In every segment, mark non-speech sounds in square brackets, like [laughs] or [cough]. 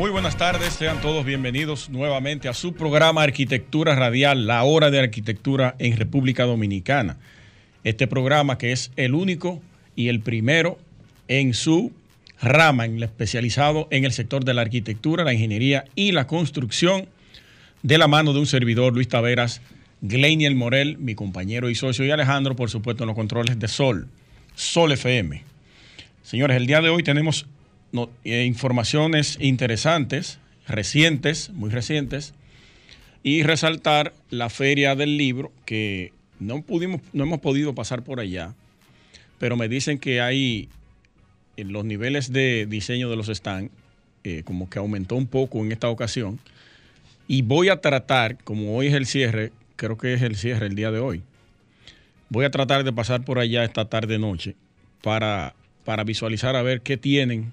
Muy buenas tardes, sean todos bienvenidos nuevamente a su programa Arquitectura Radial, la hora de arquitectura en República Dominicana. Este programa que es el único y el primero en su rama, en especializado en el sector de la arquitectura, la ingeniería y la construcción, de la mano de un servidor, Luis Taveras, Gleiniel Morel, mi compañero y socio, y Alejandro, por supuesto, en los controles de Sol, Sol FM. Señores, el día de hoy tenemos eh, informaciones interesantes, recientes, muy recientes, y resaltar la feria del libro que no pudimos, no hemos podido pasar por allá, pero me dicen que hay en los niveles de diseño de los stands, eh, como que aumentó un poco en esta ocasión. Y voy a tratar, como hoy es el cierre, creo que es el cierre el día de hoy, voy a tratar de pasar por allá esta tarde noche para, para visualizar a ver qué tienen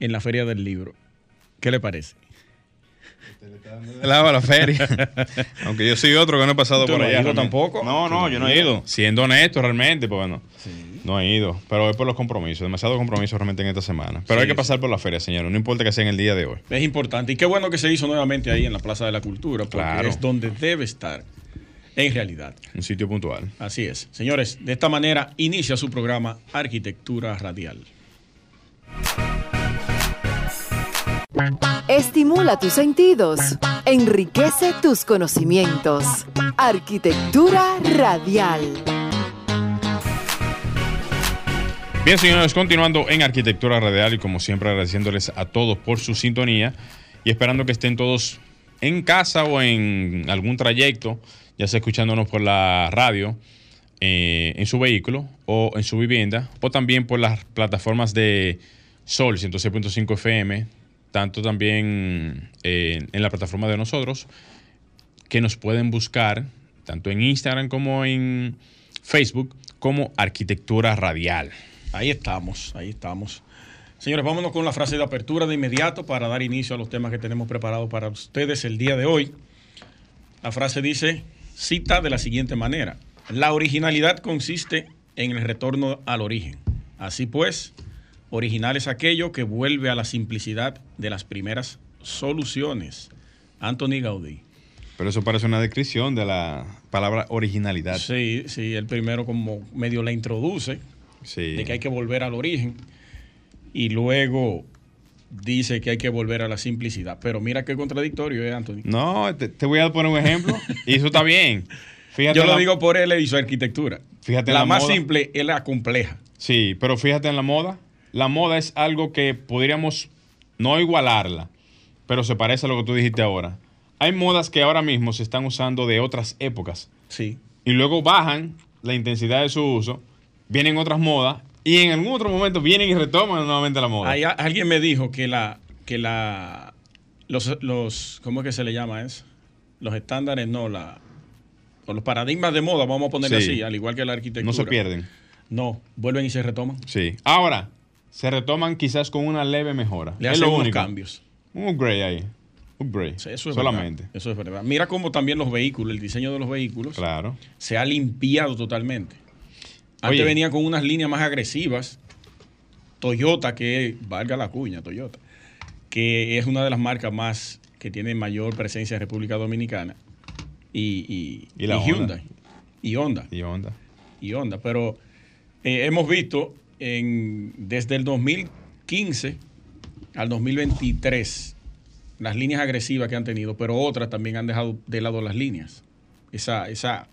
en la feria del libro. ¿Qué le parece? Lava la feria. [laughs] Aunque yo soy otro que no he pasado ¿Tú por no allá. ido tampoco? No, no, yo no he ido. Siendo honesto, realmente, pues bueno. No he ido. Pero es por los compromisos. Demasiado compromiso realmente en esta semana. Pero Sí, hay que sí. pasar por la feria, señor. No importa que sea en el día de hoy. Es importante. Y qué bueno que se hizo nuevamente ahí en la Plaza de la Cultura, porque Claro. es donde debe estar en realidad. Un sitio puntual. Así es. Señores, de esta manera inicia su programa Arquitectura Radial. Estimula tus sentidos, enriquece tus conocimientos. Arquitectura radial. Bien, señores, continuando en Arquitectura Radial y como siempre agradeciéndoles a todos por su sintonía y esperando que estén todos en casa o en algún trayecto, ya sea escuchándonos por la radio, eh, en su vehículo o en su vivienda, o también por las plataformas de Sol 106.5 FM, tanto también eh, en la plataforma de nosotros, que nos pueden buscar tanto en Instagram como en Facebook como Arquitectura Radial. Ahí estamos, ahí estamos. Señores, vámonos con la frase de apertura de inmediato para dar inicio a los temas que tenemos preparados para ustedes el día de hoy. La frase dice, cita de la siguiente manera, la originalidad consiste en el retorno al origen. Así pues, original es aquello que vuelve a la simplicidad de las primeras soluciones. Anthony Gaudí. Pero eso parece una descripción de la palabra originalidad. Sí, sí, el primero como medio la introduce, Sí. de que hay que volver al origen y luego dice que hay que volver a la simplicidad. Pero mira qué contradictorio es, Anthony. No, te, te voy a poner un ejemplo y eso está bien. [laughs] Fíjate Yo lo la- digo por él y su arquitectura. Fíjate la, la más moda. simple es la compleja. Sí, pero fíjate en la moda. La moda es algo que podríamos no igualarla, pero se parece a lo que tú dijiste ahora. Hay modas que ahora mismo se están usando de otras épocas Sí. y luego bajan la intensidad de su uso, vienen otras modas y en algún otro momento vienen y retoman nuevamente la moda. Hay- alguien me dijo que la, que la, los, los, ¿cómo es que se le llama eso? Los estándares, no, la, o los paradigmas de moda, vamos a ponerle Sí. así, al igual que la arquitectura. no se pierden. No, vuelven y se retoman. Sí. Ahora, se retoman quizás con una leve mejora. Le es hacen lo unos único. cambios. Un upgrade ahí. Upgrade. Eso es Solamente. verdad. Eso es verdad. Mira cómo también los vehículos, el diseño de los vehículos, Claro. se ha limpiado totalmente. Antes Oye. venía con unas líneas más agresivas. Toyota, que valga la cuña, Toyota, que es una de las marcas más que tiene mayor presencia en República Dominicana. Y, y, Y la y Honda. Hyundai. Y Honda. Y onda. Y Honda. Pero eh, hemos visto en, desde el 2015 al 2023 las líneas agresivas que han tenido, pero otras también han dejado de lado las líneas. Esa, esa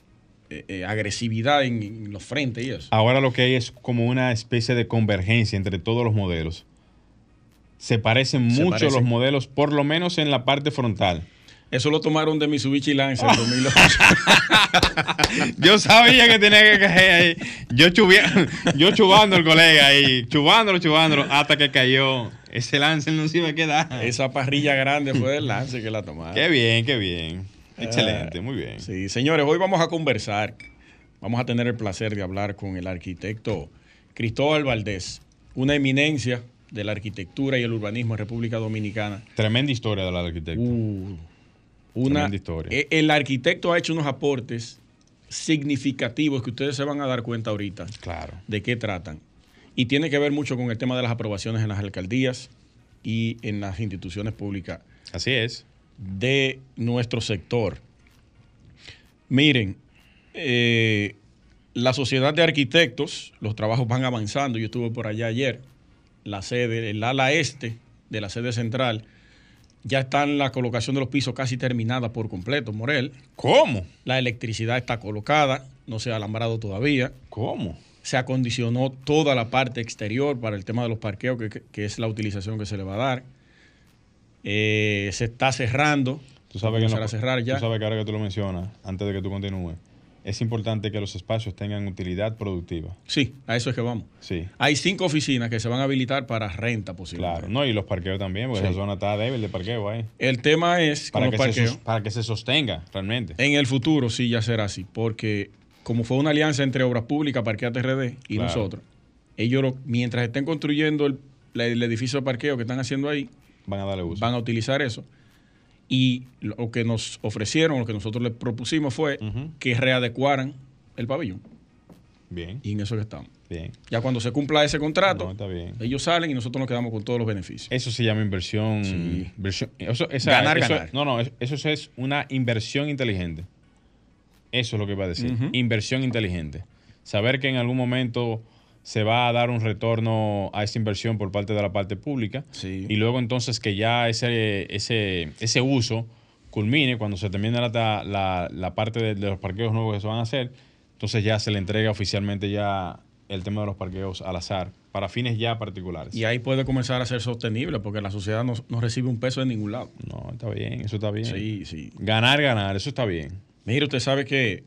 eh, eh, agresividad en, en los frentes y eso. Ahora lo que hay es como una especie de convergencia entre todos los modelos. Se parecen Se mucho parecen. los modelos, por lo menos en la parte frontal. Eso lo tomaron de Mitsubishi Lancer en 2008. [laughs] Yo sabía que tenía que caer ahí. Yo, chubia- yo chubando al colega ahí, chubándolo, chubándolo, hasta que cayó Ese lance no se iba a quedar. Esa parrilla grande fue del lance que la tomaron. Qué bien, qué bien. Excelente, Ah, muy bien. Sí, señores, hoy vamos a conversar. Vamos a tener el placer de hablar con el arquitecto Cristóbal Valdés, una eminencia de la arquitectura y el urbanismo en República Dominicana. Tremenda historia del arquitecto. Uh, una, historia. eh, El arquitecto ha hecho unos aportes significativos que ustedes se van a dar cuenta ahorita Claro. de qué tratan. Y tiene que ver mucho con el tema de las aprobaciones en las alcaldías y en las instituciones públicas Así es. de nuestro sector. Miren, eh, la sociedad de arquitectos, los trabajos van avanzando. Yo estuve por allá ayer. La sede, el ala este de la sede central, ya está la colocación de los pisos casi terminada por completo, Morel. ¿Cómo? La electricidad está colocada, no se ha alambrado todavía. ¿Cómo? Se acondicionó toda la parte exterior para el tema de los parqueos, que, que es la utilización que se le va a dar. Eh, se está cerrando. Tú sabes, que no- a cerrar ya. tú sabes que ahora que tú lo mencionas, antes de que tú continúes, es importante que los espacios tengan utilidad productiva. Sí, a eso es que vamos. Sí, Hay cinco oficinas que se van a habilitar para renta posiblemente. claro. No, y los parqueos también, porque Sí. esa zona está débil de parqueo ahí. El tema es Para los que, se, parqueos. sos- para que se sostenga realmente. En el futuro sí ya será así, porque como fue una alianza entre Obras Públicas, Parquea TRD y Claro. nosotros, ellos lo- mientras estén construyendo el, el edificio de parqueo que están haciendo ahí, Van a darle uso. van a utilizar eso. Y lo que nos ofrecieron, lo que nosotros les propusimos fue que readecuaran el pabellón. Bien, Y en eso que estamos. bien. Ya cuando se cumpla ese contrato, No, está bien. ellos salen y nosotros nos quedamos con todos los beneficios. Eso se llama inversión. Sí. versión- eso- esa- Ganar, eso- ganar. No, no, eso, eso es una inversión inteligente. Eso es lo que iba a decir. Inversión inteligente. Saber que en algún momento se va a dar un retorno a esa inversión por parte de la parte pública. Sí. Y luego entonces que ya ese, ese, ese uso culmine cuando se termine la, la, la parte de, de los parqueos nuevos que se van a hacer. Entonces ya se le entrega oficialmente ya el tema de los parqueos al azar para fines ya particulares. Y ahí puede comenzar a ser sostenible porque la sociedad no, no recibe un peso de ningún lado. No, está bien, eso está bien. Sí, sí. Ganar, ganar, eso está bien. Mire, usted sabe que,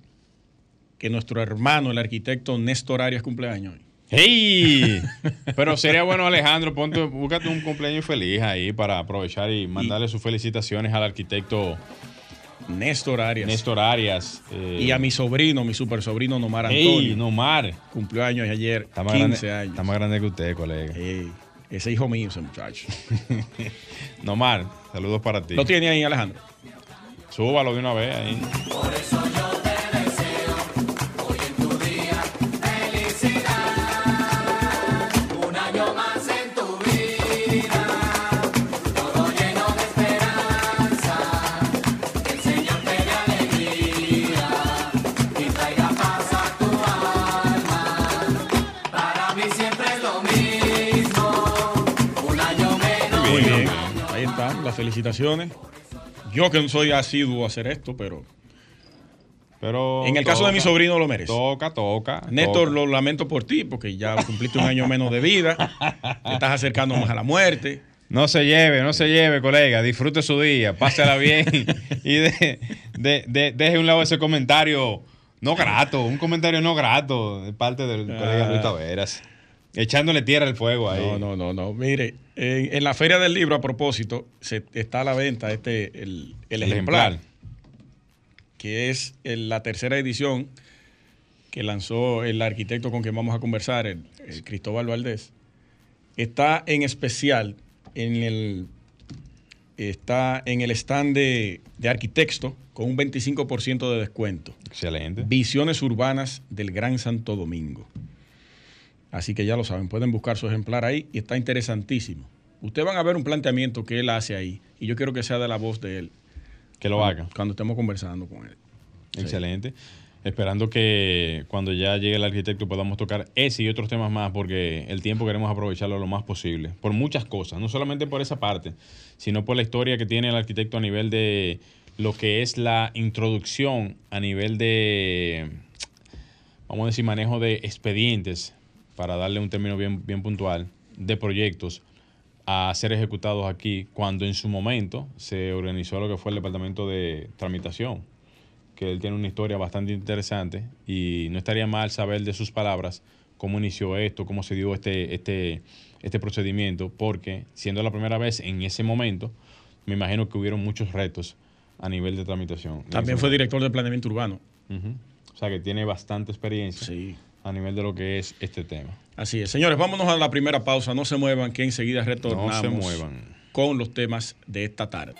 que nuestro hermano, el arquitecto Néstor Arias, cumpleaños hoy. ¡Hey! [laughs] Pero sería bueno, Alejandro, ponte, búscate un cumpleaños feliz ahí para aprovechar y mandarle sus felicitaciones al arquitecto Néstor Arias. Néstor Arias. eh, Y a mi sobrino, mi super sobrino Nomar ¡Hey! Antonio. Nomar! Cumplió años ayer, Está más, 15 grande, años. está más grande que usted, colega. Ey, ese hijo mío, ese muchacho. [laughs] Nomar, saludos para ti. ¿Lo tiene ahí, Alejandro? Súbalo de una vez ahí. Muy felicitaciones. Yo que no soy asiduo a hacer esto, pero Pero en el caso de mi sobrino lo merece. Toca, toca. Néstor, toca. lo lamento por ti, porque ya cumpliste un año menos de vida. Te estás acercando más a la muerte. No se lleve, no se lleve, colega. Disfrute su día, pásela bien y de, de- de- deje un lado ese comentario no grato, un comentario no grato de parte del colega Luis Taveras. Echándole tierra al fuego ahí. No, no, no, no. Mire, en, en la Feria del Libro, a propósito, se, está a la venta este, el, el El ejemplar, ejemplar. que es el- la tercera edición que lanzó el arquitecto con quien vamos a conversar, el, el Cristóbal Valdés. Está en especial en el, está en el stand de, de Arquitecto con un 25% de descuento. Excelente. Visiones urbanas del Gran Santo Domingo. Así que ya lo saben, pueden buscar su ejemplar ahí y está interesantísimo. Ustedes van a ver un planteamiento que él hace ahí y yo quiero que sea de la voz de él Que lo haga. cuando estemos conversando con él. Sí. Excelente. Esperando que cuando ya llegue el arquitecto podamos tocar ese y otros temas más, porque el tiempo queremos aprovecharlo lo más posible. Por muchas cosas, no solamente por esa parte, sino por la historia que tiene el arquitecto a nivel de lo que es la introducción a nivel de, vamos a decir, manejo de expedientes, para darle un término bien, bien puntual, de proyectos a ser ejecutados aquí, cuando en su momento se organizó lo que fue el departamento de tramitación que él tiene una historia bastante interesante y no estaría mal saber de sus palabras cómo inició esto, cómo se dio este, este, este procedimiento, porque siendo la primera vez en ese momento, me imagino que hubieron muchos retos a nivel de tramitación. También fue director de planeamiento urbano. O sea que tiene bastante experiencia Sí. A nivel de lo que es este tema. Así es. Señores, vámonos a la primera pausa. No se muevan, que enseguida retornamos No se muevan. con los temas de esta tarde.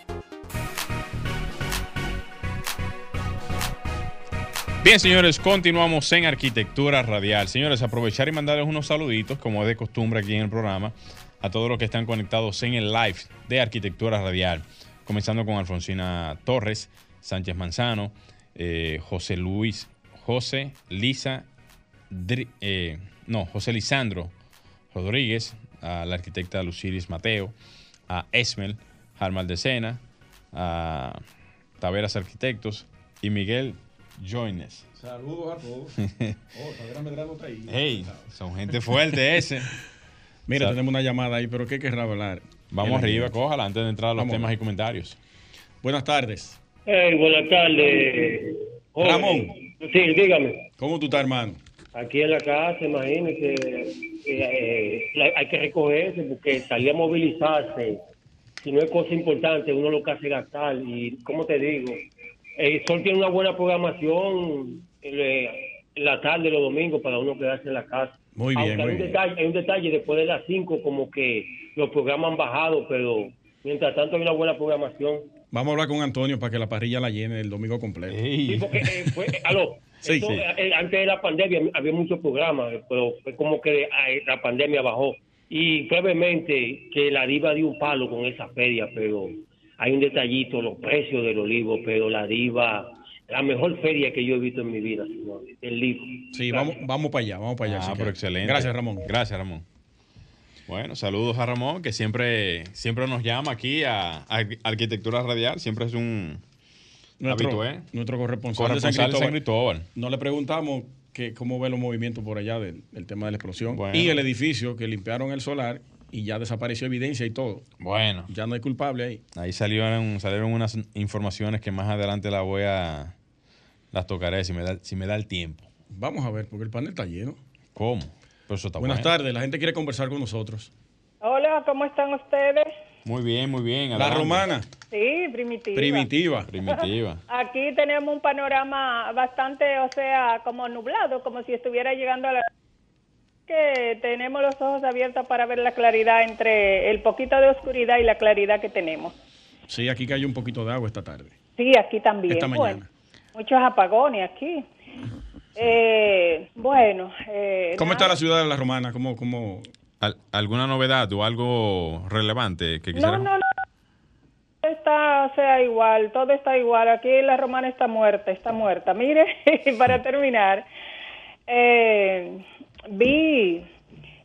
Bien, señores, continuamos en Arquitectura Radial. Señores, aprovechar y mandarles unos saluditos, como es de costumbre aquí en el programa, a todos los que están conectados en el live de Arquitectura Radial. Comenzando con Alfonsina Torres, Sánchez Manzano, eh, José Luis, José Lisa, eh, no, José Lisandro Rodríguez, a la arquitecta Luciris Mateo, a Esmel Jarmaldecena, a Taveras Arquitectos y Miguel Joines. Saludos a todos. [laughs] oh, Tavera Medrano está ahí. Hey, son gente fuerte ese. Mira, Sal- tenemos una llamada ahí, pero ¿qué querrá hablar? Vamos El- arriba, cójala antes de entrar a los Vamos. temas y comentarios. Buenas tardes. Hey, buenas tardes. Ramón. Sí, dígame. ¿Cómo tú estás, hermano? Aquí en la casa, imagínese, eh, eh, hay que recogerse porque salir a movilizarse, si no es cosa importante, uno lo que hace es gastar. Y, como te digo, el Sol tiene una buena programación eh, en la tarde, los domingos, para uno quedarse en la casa. Muy bien, Aunque muy hay, un bien. detalle, hay un detalle, después de las 5, como que los programas han bajado, pero mientras tanto hay una buena programación. Vamos a hablar con Antonio para que la parrilla la llene el domingo completo. Sí, porque eh, fue, aló, Sí, Eso, sí. eh, antes de la pandemia había muchos programas, pero fue como que eh, la pandemia bajó. Y brevemente que la diva dio un palo con esa feria, pero hay un detallito, los precios del olivo, pero la diva, la mejor feria que yo he visto en mi vida, señor, el olivo. Sí, vamos, vamos para allá, vamos para allá. Ah, pero quieres. excelente. Gracias, Ramón. Gracias, Ramón. Bueno, saludos a Ramón, que siempre, siempre nos llama aquí a, a Arquitectura Radial. Siempre es un Nuestro, habitué. nuestro corresponsal, corresponsal de San Cristóbal. Cristóbal. No le preguntamos que, cómo ve los movimientos por allá del, del tema de la explosión. Bueno. Y el edificio que limpiaron el solar y ya desapareció evidencia y todo. Bueno, Ya no hay culpable ahí. ahí salieron, salieron unas informaciones que más adelante las voy a... Las tocaré si me da, si me da el tiempo. Vamos a ver, porque el panel está lleno. ¿Cómo? Pero eso está Buenas bueno. tardes, la gente quiere conversar con nosotros. Hola, ¿cómo están ustedes? Muy bien, muy bien. La romana, Sí, primitiva. primitiva. [laughs] Primitiva. Aquí tenemos un panorama bastante, o sea, como nublado, como si estuviera llegando a la... que tenemos los ojos abiertos para ver la claridad entre el poquito de oscuridad y la claridad que tenemos. Sí, aquí cayó un poquito de agua esta tarde. Sí, aquí también. Esta Bueno, mañana. muchos apagones aquí. Eh, bueno. Eh, ¿Cómo está la ciudad de la romana? ¿Cómo, cómo? Al- ¿Alguna novedad o algo relevante que No, quisiera? no, no. Está, o sea, igual, todo está igual. Aquí la romana está muerta, está muerta. Mire, [laughs] para terminar, eh, vi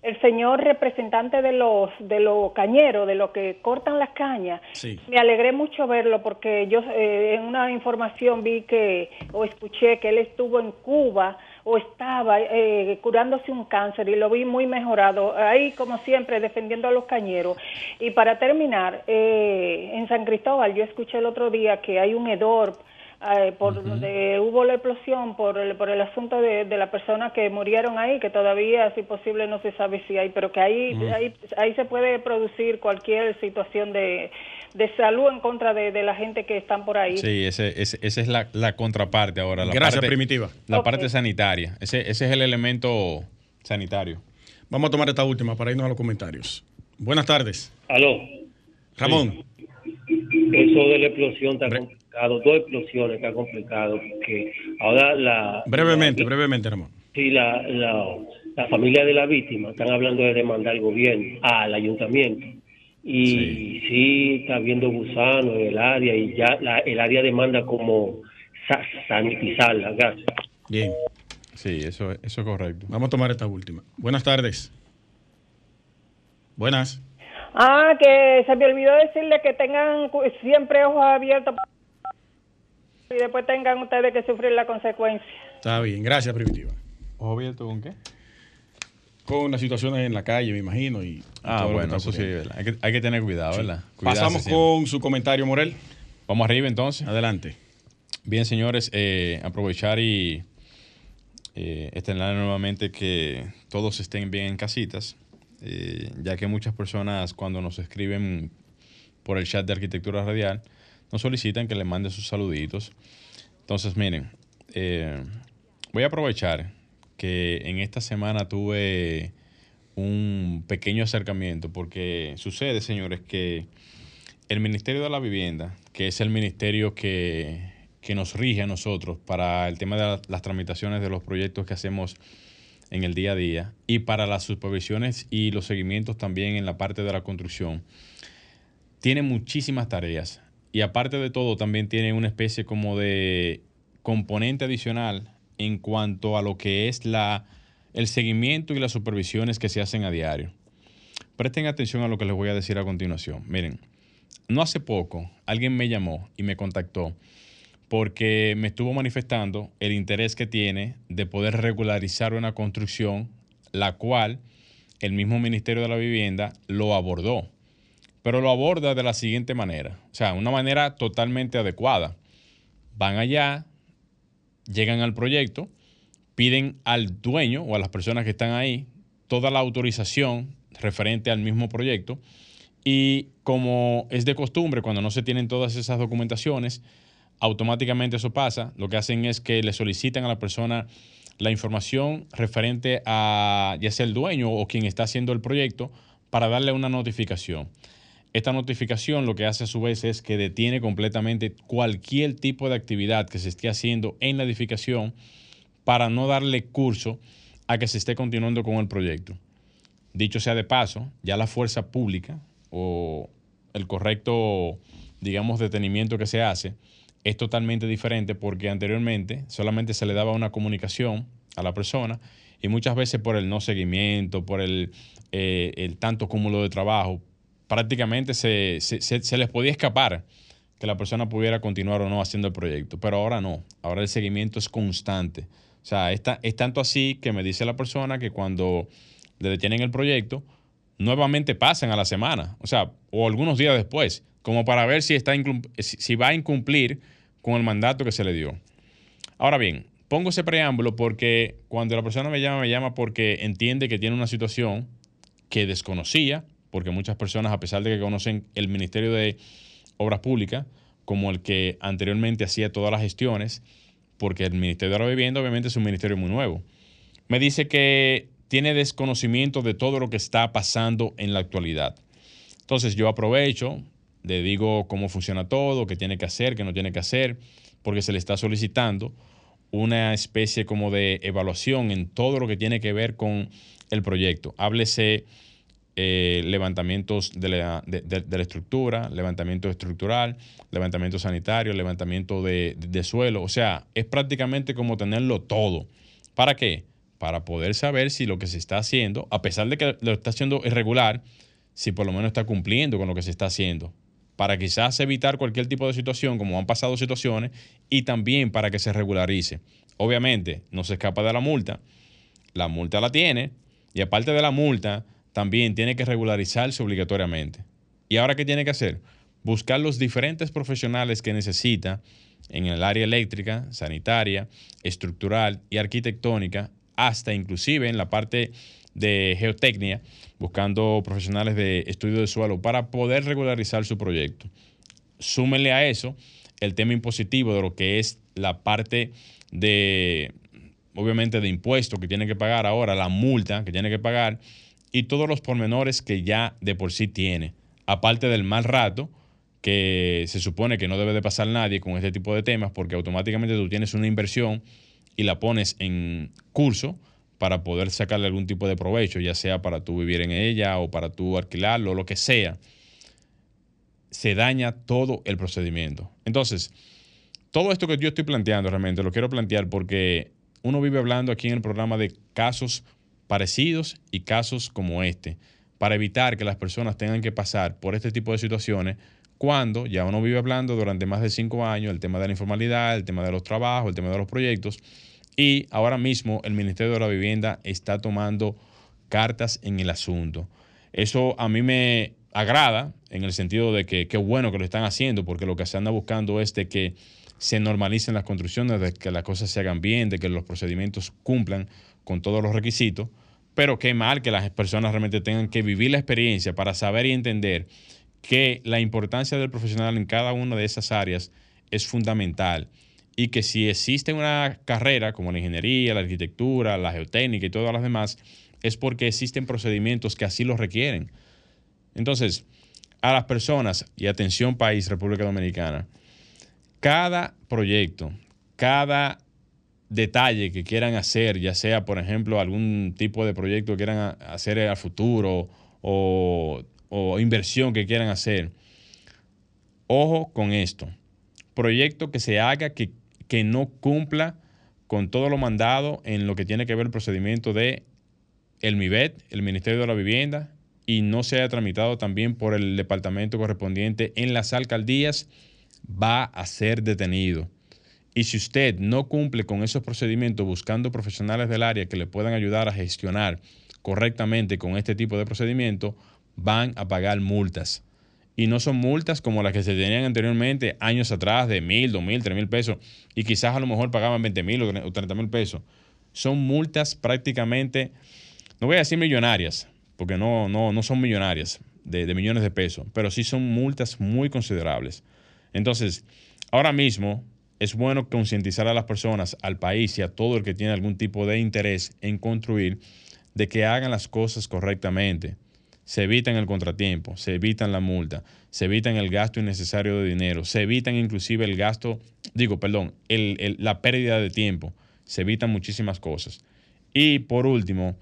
el señor representante de los de los cañeros, de los que cortan las cañas. Sí. Me alegré mucho verlo porque yo eh, en una información vi que o escuché que él estuvo en Cuba o estaba eh, curándose un cáncer y lo vi muy mejorado. Ahí, como siempre, defendiendo a los cañeros. Y para terminar, eh, en San Cristóbal, yo escuché el otro día que hay un hedor eh, por donde hubo la explosión por el, por el asunto de, de la persona que murieron ahí, que todavía, si posible, no se sabe si hay, pero que ahí, ahí, ahí se puede producir cualquier situación de, de salud en contra de, de la gente que están por ahí. Sí, ese, ese- esa es la, la contraparte ahora. La Gracias, parte- Primitiva. La parte sanitaria. Ese, ese es el elemento sanitario. Vamos a tomar esta última para irnos a los comentarios. Buenas tardes. Aló, Ramón, eso de la explosión está complicado, dos explosiones está complicado, porque ahora la... brevemente, la- brevemente, Ramón. Sí, la, la, la familia de la víctima están hablando de demandar al gobierno, al ayuntamiento. Y sí, está habiendo gusanos en el área y ya la- el área demanda como sa- sanitizarla. Gracias. Bien, Sí, eso, eso es correcto. vamos a tomar esta última. Buenas tardes. Buenas. Ah, que se me olvidó decirle que tengan siempre ojos abiertos y después tengan ustedes que sufrir la consecuencia. Está bien, gracias, Primitiva. ¿Ojo abierto con qué? Con las situaciones en la calle, me imagino. Y, Ah, bueno, eso sí. Hay que, hay que tener cuidado, ¿verdad? Cuidarse Pasamos siempre. con su comentario, Morel. Vamos arriba entonces. Adelante. Bien, señores, eh, aprovechar y eh, externar nuevamente que todos estén bien en casitas, eh, ya que muchas personas cuando nos escriben por el chat de Arquitectura Radial nos solicitan que les mande sus saluditos. Entonces, miren, eh, voy a aprovechar que en esta semana tuve un pequeño acercamiento, porque sucede, señores, que el Ministerio de la Vivienda, que es el ministerio que, que nos rige a nosotros para el tema de la- las tramitaciones de los proyectos que hacemos en el día a día y para las supervisiones y los seguimientos también en la parte de la construcción, tiene muchísimas tareas y aparte de todo también tiene una especie como de componente adicional en cuanto a lo que es la, el seguimiento y las supervisiones que se hacen a diario. Presten atención a lo que les voy a decir a continuación. Miren, no hace poco alguien me llamó y me contactó porque me estuvo manifestando el interés que tiene de poder regularizar una construcción, la cual el mismo Ministerio de la Vivienda lo abordó pero lo aborda de la siguiente manera, o sea, una manera totalmente adecuada. Van allá, llegan al proyecto, piden al dueño o a las personas que están ahí toda la autorización referente al mismo proyecto y como es de costumbre, cuando no se tienen todas esas documentaciones, automáticamente eso pasa. Lo que hacen es que le solicitan a la persona la información referente a ya sea el dueño o quien está haciendo el proyecto para darle una notificación. Esta notificación lo que hace a su vez es que detiene completamente cualquier tipo de actividad que se esté haciendo en la edificación para no darle curso a que se esté continuando con el proyecto. Dicho sea de paso, ya la fuerza pública o el correcto, digamos, detenimiento que se hace es totalmente diferente porque anteriormente solamente se le daba una comunicación a la persona y muchas veces por el no seguimiento, por el, eh, el tanto cúmulo de trabajo, prácticamente se, se, les podía escapar que la persona pudiera continuar o no haciendo el proyecto. Pero ahora no, ahora el seguimiento es constante. O sea, es, es tanto así que me dice la persona que cuando le detienen el proyecto, nuevamente pasan a la semana, o sea, o algunos días después, como para ver si, está si va a incumplir con el mandato que se le dio. Ahora bien, pongo ese preámbulo porque cuando la persona me llama, me llama porque entiende que tiene una situación que desconocía, porque muchas personas, a pesar de que conocen el Ministerio de Obras Públicas, como el que anteriormente hacía todas las gestiones, porque el Ministerio de la Vivienda obviamente es un ministerio muy nuevo, me dice que tiene desconocimiento de todo lo que está pasando en la actualidad. Entonces yo aprovecho, le digo cómo funciona todo, qué tiene que hacer, qué no tiene que hacer, porque se le está solicitando una especie como de evaluación en todo lo que tiene que ver con el proyecto. Háblese eh, levantamientos de la, de- de- la estructura, levantamiento estructural, levantamiento sanitario, levantamiento de suelo. O sea, es prácticamente como tenerlo todo. ¿Para qué? Para poder saber si lo que se está haciendo, a pesar de que lo está haciendo irregular, si por lo menos está cumpliendo con lo que se está haciendo. Para quizás evitar cualquier tipo de situación, como han pasado situaciones, y también para que se regularice. Obviamente, no se escapa de la multa, la multa la tiene y aparte de la multa, también tiene que regularizarse obligatoriamente. ¿Y ahora qué tiene que hacer? Buscar los diferentes profesionales que necesita en el área eléctrica, sanitaria, estructural y arquitectónica, hasta inclusive en la parte de geotecnia, buscando profesionales de estudio de suelo para poder regularizar su proyecto. Súmenle a eso el tema impositivo de lo que es la parte de, obviamente, de impuestos que tiene que pagar ahora, la multa que tiene que pagar y todos los pormenores que ya de por sí tiene. Aparte del mal rato que se supone que no debe de pasar nadie con este tipo de temas porque automáticamente tú tienes una inversión y la pones en curso para poder sacarle algún tipo de provecho, ya sea para tú vivir en ella o para tú alquilarlo, lo que sea, se daña todo el procedimiento. Entonces, todo esto que yo estoy planteando realmente lo quiero plantear porque uno vive hablando aquí en el programa de casos parecidos y casos como este, para evitar que las personas tengan que pasar por este tipo de situaciones cuando ya uno vive hablando durante más de cinco años el tema de la informalidad, el tema de los trabajos, el tema de los proyectos, y ahora mismo el Ministerio de la Vivienda está tomando cartas en el asunto. Eso a mí me agrada en el sentido de que qué bueno que lo están haciendo, porque lo que se anda buscando es de que se normalicen las construcciones, de que las cosas se hagan bien, de que los procedimientos cumplan con todos los requisitos, pero qué mal que las personas realmente tengan que vivir la experiencia para saber y entender que la importancia del profesional en cada una de esas áreas es fundamental y que si existe una carrera como la ingeniería, la arquitectura, la geotécnica y todas las demás, es porque existen procedimientos que así lo requieren. Entonces, a las personas, y atención país, República Dominicana, cada proyecto, cada detalle que quieran hacer, ya sea, por ejemplo, algún tipo de proyecto que quieran hacer al futuro o inversión que quieran hacer, ojo con esto. Proyecto que se haga que, que no cumpla con todo lo mandado en lo que tiene que ver el procedimiento de el MIBET, el Ministerio de la Vivienda, y no se haya tramitado también por el departamento correspondiente en las alcaldías, va a ser detenido. Y si usted no cumple con esos procedimientos buscando profesionales del área que le puedan ayudar a gestionar correctamente con este tipo de procedimiento, van a pagar multas. Y no son multas como las que se tenían anteriormente, años atrás, de mil, dos mil, tres mil pesos, y quizás a lo mejor pagaban 20 mil o 30 mil pesos. Son multas prácticamente, no voy a decir millonarias, porque no, no, no son millonarias de, millones de pesos, pero sí son multas muy considerables. Entonces, ahora mismo es bueno concientizar a las personas, al país y a todo el que tiene algún tipo de interés en construir, de que hagan las cosas correctamente. Se evitan el contratiempo, se evitan la multa, se evitan el gasto innecesario de dinero, se evitan inclusive el gasto, digo, perdón, la pérdida de tiempo, se evitan muchísimas cosas. Y por último,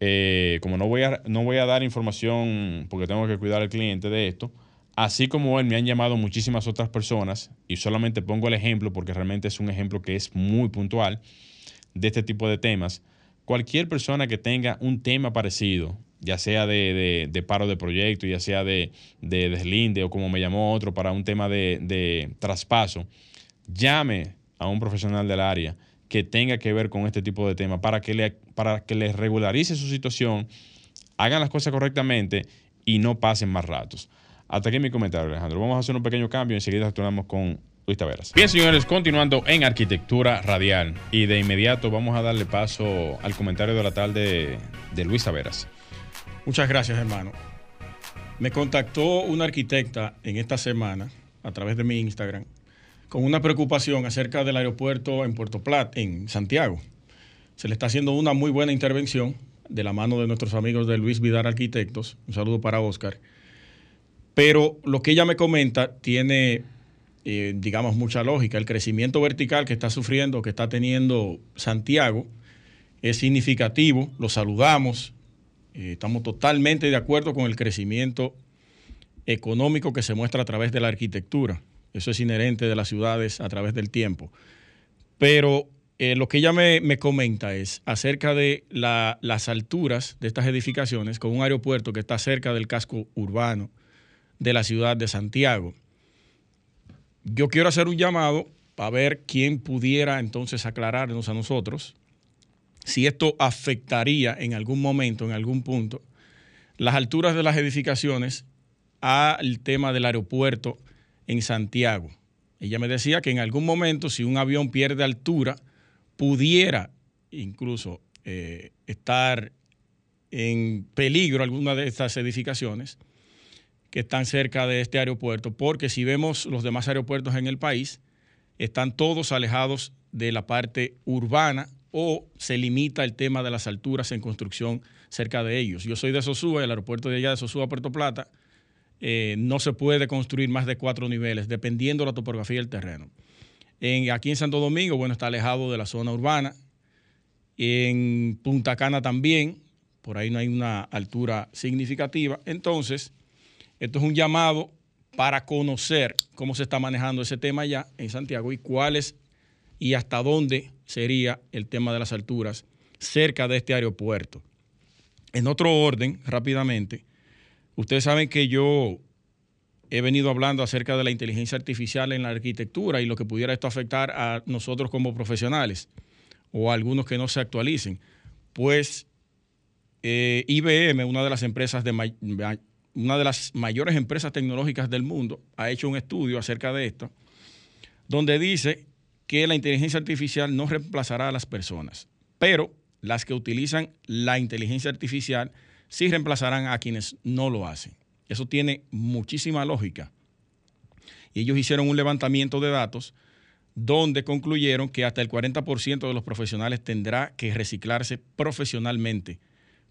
eh, como no voy, a, no voy a dar información porque tengo que cuidar al cliente de esto, así como él me han llamado muchísimas otras personas, y solamente pongo el ejemplo porque realmente es un ejemplo que es muy puntual de este tipo de temas, cualquier persona que tenga un tema parecido, ya sea de, paro de proyecto, ya sea de, deslinde o como me llamó otro para un tema de traspaso, llame a un profesional del área que tenga que ver con este tipo de temas para que, le, para que les regularice su situación, hagan las cosas correctamente y no pasen más ratos. Hasta aquí mi comentario, Alejandro. Vamos a hacer un pequeño cambio y enseguida actuamos con Luis Taveras. Bien, señores, continuando en arquitectura radial y de inmediato vamos a darle paso al comentario de la tarde de Luis Taveras. Muchas gracias, hermano. Me contactó una arquitecta en esta semana a través de mi Instagram con una preocupación acerca del aeropuerto en Puerto Plata, en Santiago. Se le está haciendo una muy buena intervención de la mano de nuestros amigos de Luis Vidal Arquitectos. Un saludo para Oscar. Pero lo que ella me comenta tiene, eh, digamos, mucha lógica. El crecimiento vertical que está sufriendo, que está teniendo Santiago, es significativo, lo saludamos, eh, estamos totalmente de acuerdo con el crecimiento económico que se muestra a través de la arquitectura. Eso es inherente de las ciudades a través del tiempo. Pero eh, lo que ella me, comenta es acerca de las alturas de estas edificaciones con un aeropuerto que está cerca del casco urbano de la ciudad de Santiago. Yo quiero hacer un llamado para ver quién pudiera entonces aclararnos a nosotros si esto afectaría en algún momento, en algún punto, las alturas de las edificaciones al tema del aeropuerto en Santiago. Ella me decía que en algún momento, si un avión pierde altura, pudiera incluso eh, estar en peligro alguna de estas edificaciones que están cerca de este aeropuerto, porque si vemos los demás aeropuertos en el país, están todos alejados de la parte urbana o se limita el tema de las alturas en construcción cerca de ellos. Yo soy de Sosúa, el aeropuerto de allá de Sosúa, Puerto Plata, eh, no se puede construir más de cuatro niveles, dependiendo de la topografía del terreno. En, aquí en Santo Domingo, bueno, está alejado de la zona urbana. En Punta Cana también, por ahí no hay una altura significativa. Entonces, esto es un llamado para conocer cómo se está manejando ese tema allá en Santiago y cuáles y hasta dónde sería el tema de las alturas cerca de este aeropuerto. En otro orden, rápidamente, Ustedes saben que yo he venido hablando acerca de la inteligencia artificial en la arquitectura y lo que pudiera esto afectar a nosotros como profesionales o a algunos que no se actualicen. Pues eh, IBM, una de las empresas de una de las mayores empresas tecnológicas del mundo, ha hecho un estudio acerca de esto, donde dice que la inteligencia artificial no reemplazará a las personas, pero las que utilizan la inteligencia artificial sí reemplazarán a quienes no lo hacen. Eso tiene muchísima lógica. Y ellos hicieron un levantamiento de datos donde concluyeron que hasta el 40% de los profesionales tendrá que reciclarse profesionalmente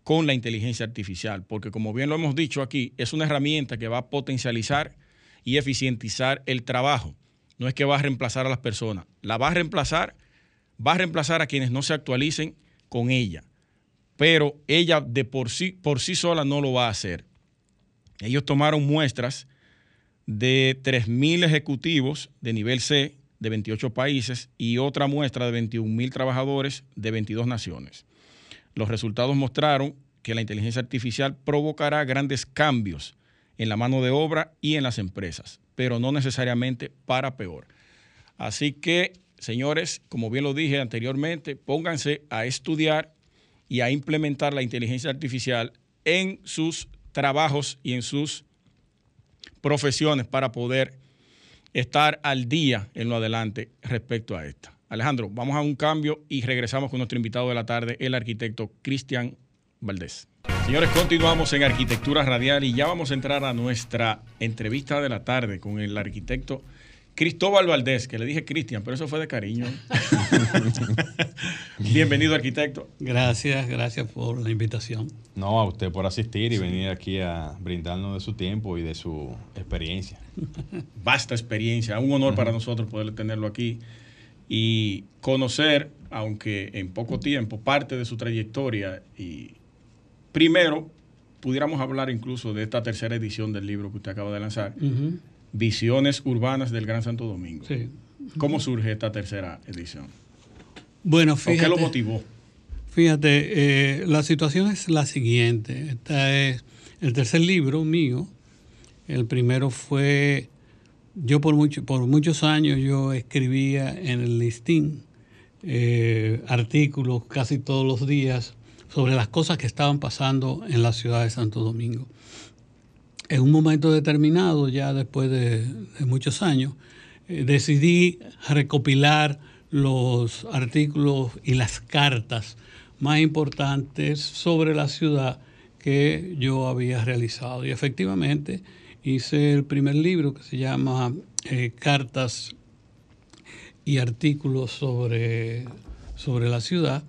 con la inteligencia artificial, porque como bien lo hemos dicho aquí, es una herramienta que va a potencializar y eficientizar el trabajo. No es que va a reemplazar a las personas, la va a reemplazar, va a reemplazar a quienes no se actualicen con ella, pero ella de por sí, por sí sola no lo va a hacer. Ellos tomaron muestras de 3.000 ejecutivos de nivel C de 28 países y otra muestra de 21.000 trabajadores de 22 naciones. Los resultados mostraron que la inteligencia artificial provocará grandes cambios en la mano de obra y en las empresas, pero no necesariamente para peor. Así que, señores, como bien lo dije anteriormente, pónganse a estudiar y a implementar la inteligencia artificial en sus trabajos y en sus profesiones para poder estar al día en lo adelante respecto a esta. Alejandro, vamos a un cambio y regresamos con nuestro invitado de la tarde, el arquitecto Cristian Valdés. Señores, continuamos en Arquitectura Radial y ya vamos a entrar a nuestra entrevista de la tarde con el arquitecto Cristóbal Valdés, que le dije Cristian, pero eso fue de cariño. [laughs] Bienvenido, arquitecto. Gracias, gracias por la invitación. No, a usted por asistir y venir aquí a brindarnos de su tiempo y de su experiencia. [laughs] Vasta experiencia, un honor para nosotros poder tenerlo aquí y conocer, aunque en poco tiempo, parte de su trayectoria. Y primero, pudiéramos hablar incluso de esta tercera edición del libro que usted acaba de lanzar. Visiones Urbanas del Gran Santo Domingo. ¿Cómo surge esta tercera edición? Bueno, fíjate. ¿Qué lo motivó? Fíjate, eh, la situación es la siguiente. Este es el tercer libro mío. El primero fue, yo por, mucho, por muchos años yo escribía en el listín eh, artículos casi todos los días sobre las cosas que estaban pasando en la ciudad de Santo Domingo en un momento determinado, ya después de, muchos años, eh, decidí recopilar los artículos y las cartas más importantes sobre la ciudad que yo había realizado. Y efectivamente hice el primer libro que se llama eh, Cartas y artículos sobre, sobre la ciudad.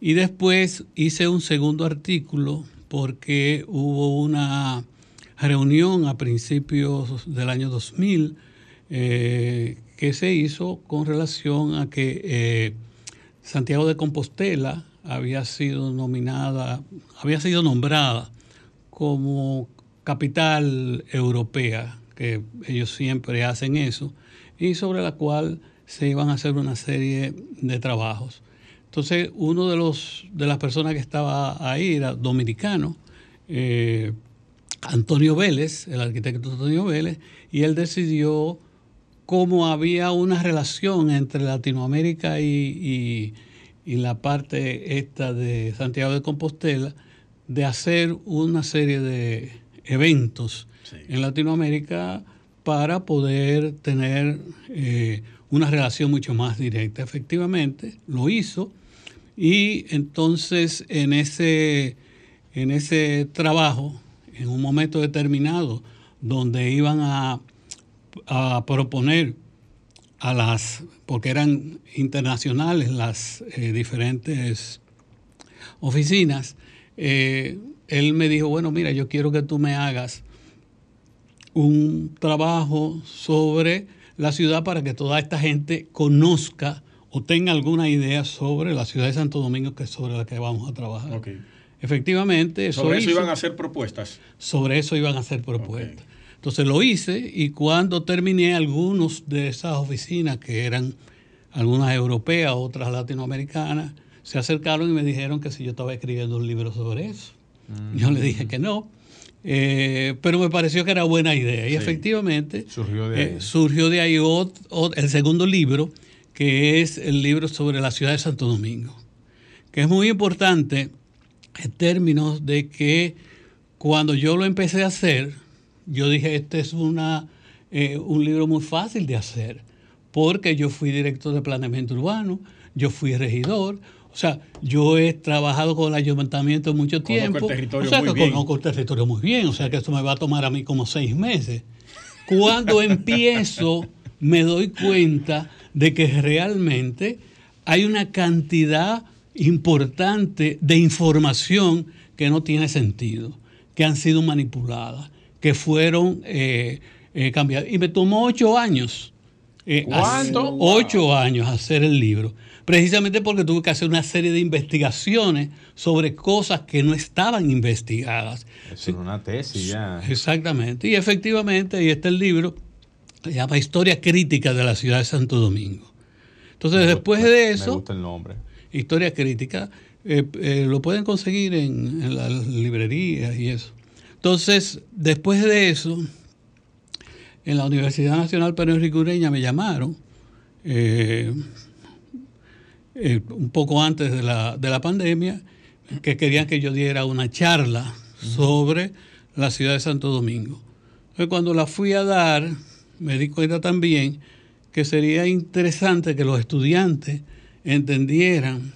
Y después hice un segundo artículo porque hubo una reunión a principios del año 2000 eh, que se hizo con relación a que eh, Santiago de Compostela había sido nominada, había sido nombrada como capital europea, que ellos siempre hacen eso, y sobre la cual se iban a hacer una serie de trabajos. Entonces, uno de los de las personas que estaba ahí era dominicano, eh, Antonio Vélez, el arquitecto Antonio Vélez, y él decidió cómo había una relación entre Latinoamérica y, la parte esta de Santiago de Compostela, de hacer una serie de eventos en Latinoamérica para poder tener eh, una relación mucho más directa. Efectivamente, lo hizo y entonces en ese, en ese trabajo en un momento determinado donde iban a, proponer a las, porque eran internacionales las eh, diferentes oficinas, eh, él me dijo, bueno, mira, yo quiero que tú me hagas un trabajo sobre la ciudad para que toda esta gente conozca o tenga alguna idea sobre la ciudad de Santo Domingo, que es sobre la que vamos a trabajar. Efectivamente. ¿Sobre eso, iban a hacer propuestas? Sobre eso iban a hacer propuestas. Entonces lo hice y cuando terminé algunos de esas oficinas, que eran algunas europeas, otras latinoamericanas, se acercaron y me dijeron que si yo estaba escribiendo un libro sobre eso. Mm. Yo le dije que no. Eh, pero me pareció que era buena idea. Y efectivamente surgió de ahí, eh, surgió de ahí el segundo libro, que es el libro sobre la ciudad de Santo Domingo, que es muy importante en términos de que cuando yo lo empecé a hacer, yo dije, este es una, eh, un libro muy fácil de hacer, porque yo fui director de planeamiento urbano, yo fui regidor, o sea, yo he trabajado con el ayuntamiento mucho tiempo. el territorio o sea, muy que bien. conozco el territorio muy bien. O sea, que esto me va a tomar a mí como seis meses. Cuando [laughs] empiezo, me doy cuenta de que realmente hay una cantidad importante de información que no tiene sentido, que han sido manipuladas, que fueron eh, eh, cambiadas. Y me tomó ocho años. eh, ¿Cuánto? Ocho años hacer el libro. Precisamente porque tuve que hacer una serie de investigaciones sobre cosas que no estaban investigadas. Es una tesis ya. Exactamente. Y efectivamente, ahí está el libro, se llama Historia Crítica de la Ciudad de Santo Domingo. Entonces, después de Me eso, gusta el nombre. Historia Crítica, eh, eh, lo pueden conseguir en, en las librerías y eso. Entonces, después de eso, en la Universidad Nacional Pedro Enrique Ureña me llamaron, eh, un poco antes de la, de la pandemia, que querían que yo diera una charla sobre la ciudad de Santo Domingo. Entonces, cuando la fui a dar, me di cuenta también que sería interesante que los estudiantes entendieran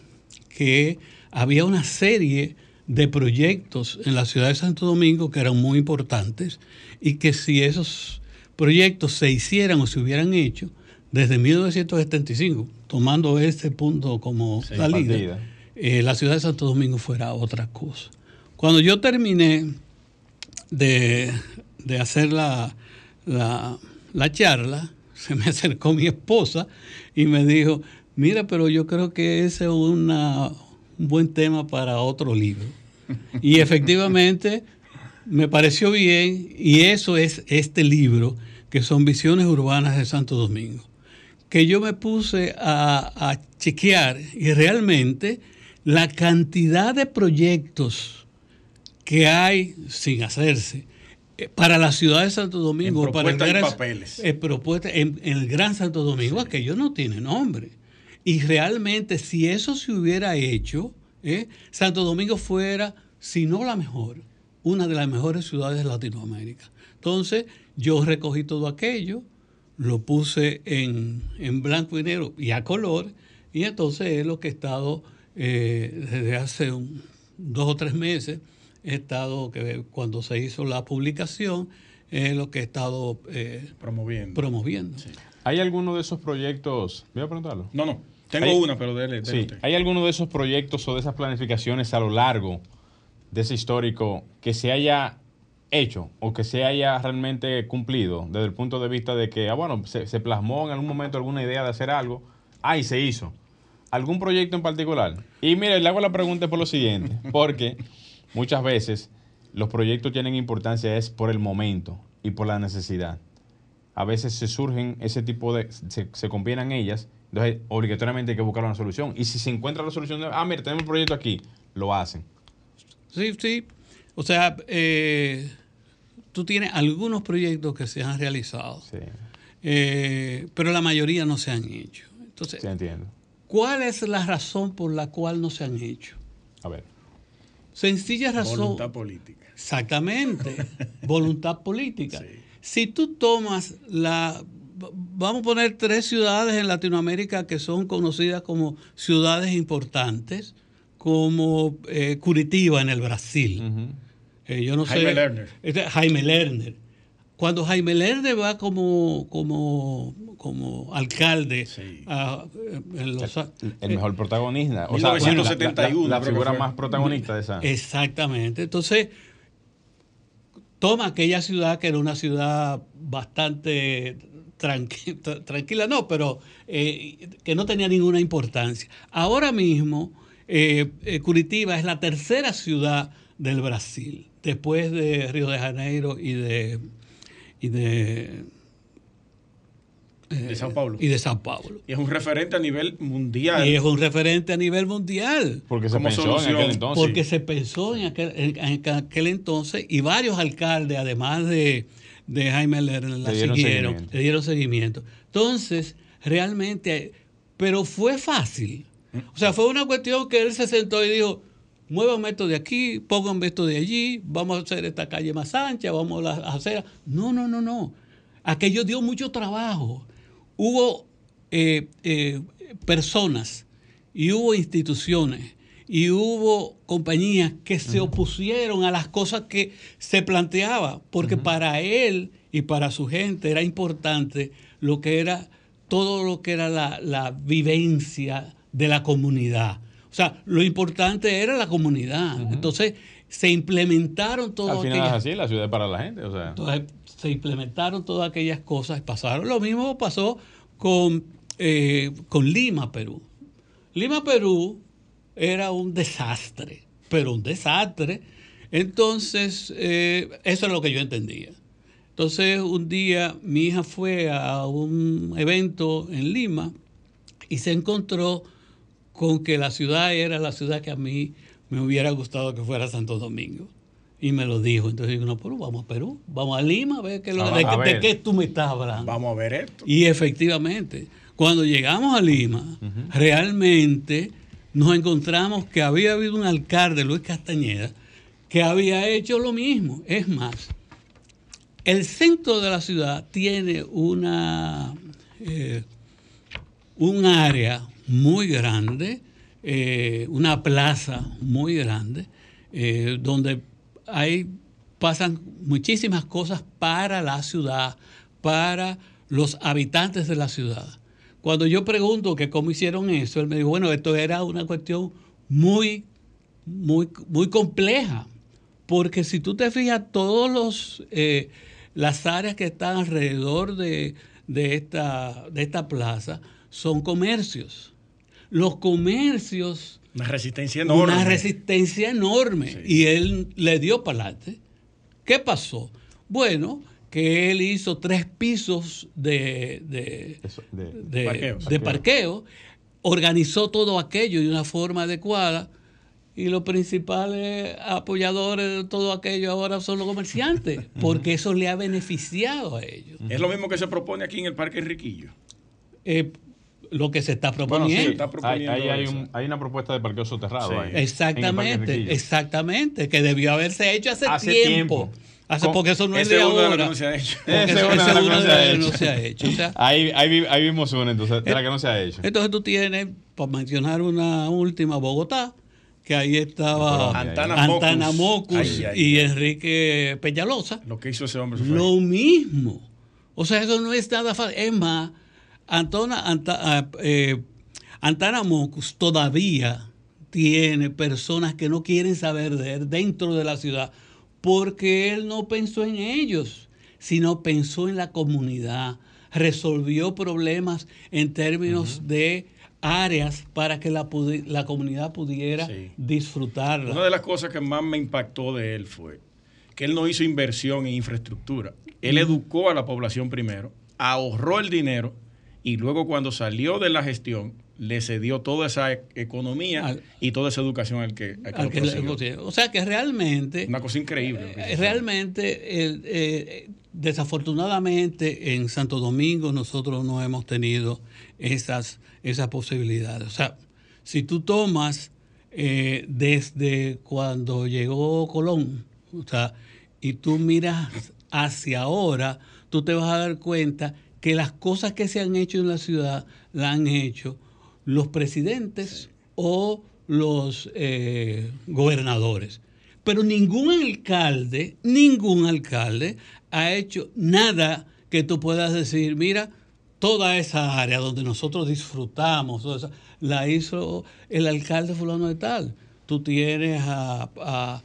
que había una serie de proyectos en la ciudad de Santo Domingo que eran muy importantes y que si esos proyectos se hicieran o se hubieran hecho desde 1975, tomando este punto como salida, eh, la ciudad de Santo Domingo fuera otra cosa. Cuando yo terminé de, de hacer la, la, la charla, se me [laughs] acercó mi esposa y me dijo, mira, pero yo creo que ese es una, un buen tema para otro libro. [laughs] Y efectivamente me pareció bien y eso es este libro, que son Visiones Urbanas de Santo Domingo, que yo me puse a, a chequear y realmente la cantidad de proyectos que hay sin hacerse para la ciudad de Santo Domingo, En para el gran, papeles. eh, propuestas en, en el Gran Santo Domingo, aquello no tiene nombre. Y realmente, si eso se hubiera hecho, ¿eh? Santo Domingo fuera, si no la mejor, una de las mejores ciudades de Latinoamérica. Entonces, yo recogí todo aquello, lo puse en, en blanco y negro y a color, y entonces es lo que he estado eh, desde hace un- dos o tres meses, he estado, que cuando se hizo la publicación, es lo que he estado eh, Promoviendo. promoviendo. ¿Hay alguno de esos proyectos? Voy a preguntarlo. no, no. Tengo Hay- una, pero dele, dele Sí. usted. ¿Hay alguno de esos proyectos o de esas planificaciones a lo largo de ese histórico que se haya hecho o que se haya realmente cumplido desde el punto de vista de que, ah, bueno, se, se plasmó en algún momento alguna idea de hacer algo, ah, y se hizo? ¿Algún proyecto en particular? Y mire, le hago la pregunta por lo siguiente, porque muchas veces los proyectos tienen importancia es por el momento y por la necesidad a veces se surgen ese tipo de, se, se combinan ellas, entonces obligatoriamente hay que buscar una solución. Y si se encuentra la solución, ah, mira, tenemos un proyecto aquí, lo hacen. Sí, sí. O sea, eh, tú tienes algunos proyectos que se han realizado, Sí, eh, pero la mayoría no se han hecho. Entonces, sí entiendo. ¿cuál es la razón por la cual no se han hecho? A ver, Sencilla razón. Voluntad política. Exactamente, [laughs] voluntad política. Sí. Si tú tomas la, vamos a poner tres ciudades en Latinoamérica que son conocidas como ciudades importantes, como eh, Curitiba en el Brasil. Eh, yo no Jaime sé, Lerner. Este, Jaime Lerner. Cuando Jaime Lerner va como, como, como alcalde Sí. a- en los- el, el mejor protagonista. O 1971, la, la- la que figura fue. más protagonista de esa. Exactamente. Entonces, toma aquella ciudad que era una ciudad bastante tranqui- tra- tranquila, no, pero eh, que no tenía ninguna importancia. Ahora mismo, eh, eh, Curitiba es la tercera ciudad del Brasil, después de Río de Janeiro y de, y de, De Sao Paulo. y de Sao Paulo. Y es un referente a nivel mundial. Y es un referente a nivel mundial. Porque se pensó en aquel entonces. Porque se pensó en aquel, en- en aquel entonces y varios alcaldes, además de, de Jaime Lerner, la dieron siguieron, seguimiento. le dieron seguimiento. Entonces, realmente, pero fue fácil. O sea, fue una cuestión que él se sentó y dijo, muévanme esto de aquí, pónganme esto de allí, vamos a hacer esta calle más ancha, vamos a hacer... No, no, no, no. Aquello dio mucho trabajo. Hubo eh, eh, personas y hubo instituciones y hubo compañías que se opusieron a las cosas que se planteaba, porque para él y para su gente era importante lo que era todo lo que era la, la vivencia de la comunidad. O sea, lo importante era la comunidad. Entonces, se implementaron todas Al final es aquellas así, la ciudad es para la gente. O sea, entonces se implementaron todas aquellas cosas, pasaron. Lo mismo pasó con, eh, con Lima, Perú. Lima, Perú era un desastre, pero un desastre. Entonces, eh, eso es lo que yo entendía. Entonces, un día mi hija fue a un evento en Lima y se encontró con que la ciudad era la ciudad que a mí me hubiera gustado que fuera Santo Domingo. Y me lo dijo. Entonces digo, no, pero vamos a Perú, vamos a Lima a ver qué, lo- Ah, de, a de ver. qué tú me estás hablando. Vamos a ver esto. Y efectivamente, cuando llegamos a Lima, realmente nos encontramos que había habido un alcalde, Luis Castañeda, que había hecho lo mismo. Es más, el centro de la ciudad tiene una, eh, un área muy grande, eh, una plaza muy grande, eh, donde hay, pasan muchísimas cosas para la ciudad, para los habitantes de la ciudad. Cuando yo pregunto que cómo hicieron eso, él me dijo, bueno, esto era una cuestión muy, muy, muy compleja, porque si tú te fijas, todos los eh, las áreas que están alrededor de, de esta, de esta plaza son comercios. Los comercios, Una resistencia enorme. una resistencia enorme. Y él le dio para adelante. ¿Qué pasó? Bueno, que él hizo tres pisos de, de, Eso, de- de- Parqueos. de parqueo, organizó todo aquello de una forma adecuada y los principales apoyadores de todo aquello ahora son los comerciantes, [laughs] porque eso le ha beneficiado a ellos. Es lo mismo que se propone aquí en el Parque Enriquillo. Eh, lo que se está Bueno, sí, proponiendo. está hay, proponiendo un- hay una propuesta de parqueo soterrado. Sí. ahí, Exactamente, exactamente, que debió haberse hecho hace, Hace tiempo. tiempo. Hace, porque eso no es de es uno de los que ahora. no se ha hecho. Ese uno de ese que no se ha hecho. no se ha hecho. O sea, Ahí, ahí, vi- ahí vimos una, entonces, de la que no se ha hecho. Entonces tú tienes, para mencionar una última, Bogotá, que ahí estaba Antana Antana Mocus. Mocus Ay, ay, y ay. Enrique Peñalosa. Lo que hizo ese hombre fue. Lo mismo. O sea, eso no es nada fácil. Es más, Antona, Anta- ah, eh, Antana Mocus todavía tiene personas que no quieren saber de él dentro de la ciudad porque él no pensó en ellos, sino pensó en la comunidad, resolvió problemas en términos de áreas para que la, la comunidad pudiera Sí. disfrutarla. Una de las cosas que más me impactó de él fue que él no hizo inversión en infraestructura. Él educó a la población primero, ahorró el dinero y luego cuando salió de la gestión le cedió toda esa e- economía Al- y toda esa educación al que, al que Al lo que le- o sea que realmente Una cosa increíble. Eh. Realmente, el- eh, desafortunadamente, en Santo Domingo nosotros no hemos tenido esas, esas posibilidades. O sea, si tú tomas eh, desde cuando llegó Colón, o sea, y tú miras hacia ahora, tú te vas a dar cuenta que las cosas que se han hecho en la ciudad la han hecho los presidentes o los eh, gobernadores. Pero ningún alcalde, ningún alcalde ha hecho nada que tú puedas decir, mira, toda esa área donde nosotros disfrutamos, toda esa- la hizo el alcalde fulano de tal. Tú tienes a, a-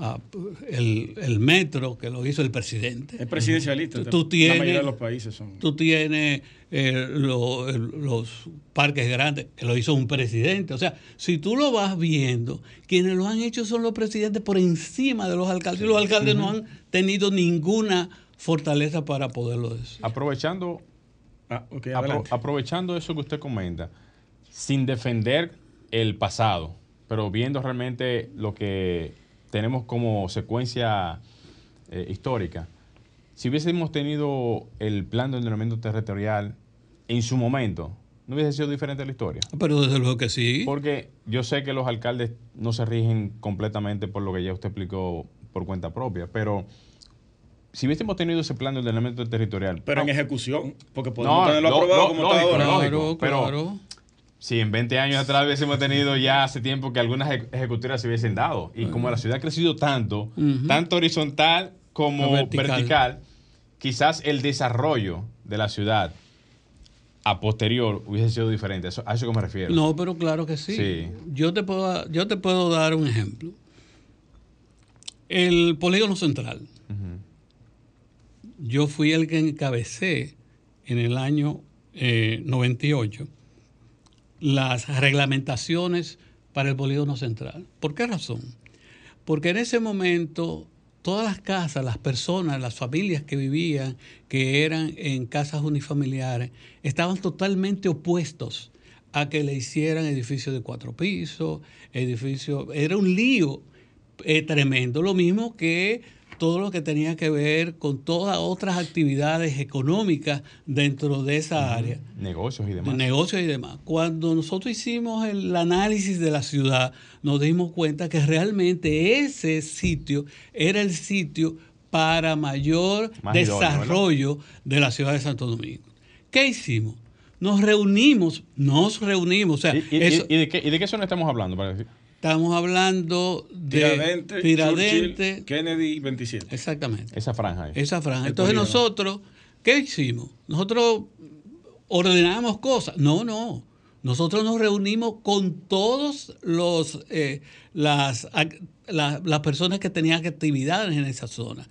a- el, el metro que lo hizo el presidente. Es presidencialista. Tú tienes- mayoría de los países son. Tú tienes eh, lo- los parques grandes, que lo hizo un presidente. O sea, si tú lo vas viendo, quienes lo han hecho son los presidentes por encima de los alcaldes. Y los alcaldes no han tenido ninguna fortaleza para poderlo decir. Aprovechando, Ah, ok, apro- adelante. aprovechando eso que usted comenta, sin defender el pasado, pero viendo realmente lo que tenemos como secuencia eh, histórica, si hubiésemos tenido el plan de ordenamiento territorial en su momento, ¿no hubiese sido diferente la historia? Pero desde luego que sí. Porque yo sé que los alcaldes no se rigen completamente por lo que ya usted explicó por cuenta propia, pero si hubiésemos tenido ese plan de ordenamiento territorial. Pero en ejecución, porque podemos No, tenerlo lo- aprobado lo- como lógico, está ahora. lógico. Claro, pero- claro. Si en 20 años atrás hubiésemos tenido ya hace tiempo que algunas eje- ejecutivas se hubiesen dado. Y como la ciudad ha crecido tanto, tanto horizontal como vertical. vertical. quizás el desarrollo de la ciudad a posterior hubiese sido diferente. Eso- a eso que me refiero. No, pero claro que sí. Sí. Yo, te puedo, yo te puedo dar un ejemplo. El polígono central. Yo fui el que encabecé en el año eh, 98 las reglamentaciones para el polígono central. ¿Por qué razón? Porque en ese momento todas las casas, las personas, las familias que vivían, que eran en casas unifamiliares, estaban totalmente opuestos a que le hicieran edificios de cuatro pisos, edificios... Era un lío eh, tremendo. Lo mismo que todo lo que tenía que ver con todas otras actividades económicas dentro de esa área Negocios y de demás. negocios y demás. Cuando nosotros hicimos el análisis de la ciudad, nos dimos cuenta que realmente ese sitio era el sitio para mayor Más idóneo, ¿verdad? desarrollo de la ciudad de Santo Domingo. ¿Qué hicimos? Nos reunimos, nos reunimos, o sea, ¿Y, y- eso- y de qué, ¿Y de qué zona estamos hablando? Para decir? estamos hablando de Tiradentes, Kennedy 27. exactamente. Esa franja ahí. Esa franja. El Entonces polígono. nosotros, ¿qué hicimos? Nosotros ordenamos cosas. No, no. Nosotros nos reunimos con todos los eh, las, ac- la- las personas que tenían actividades en esa zona.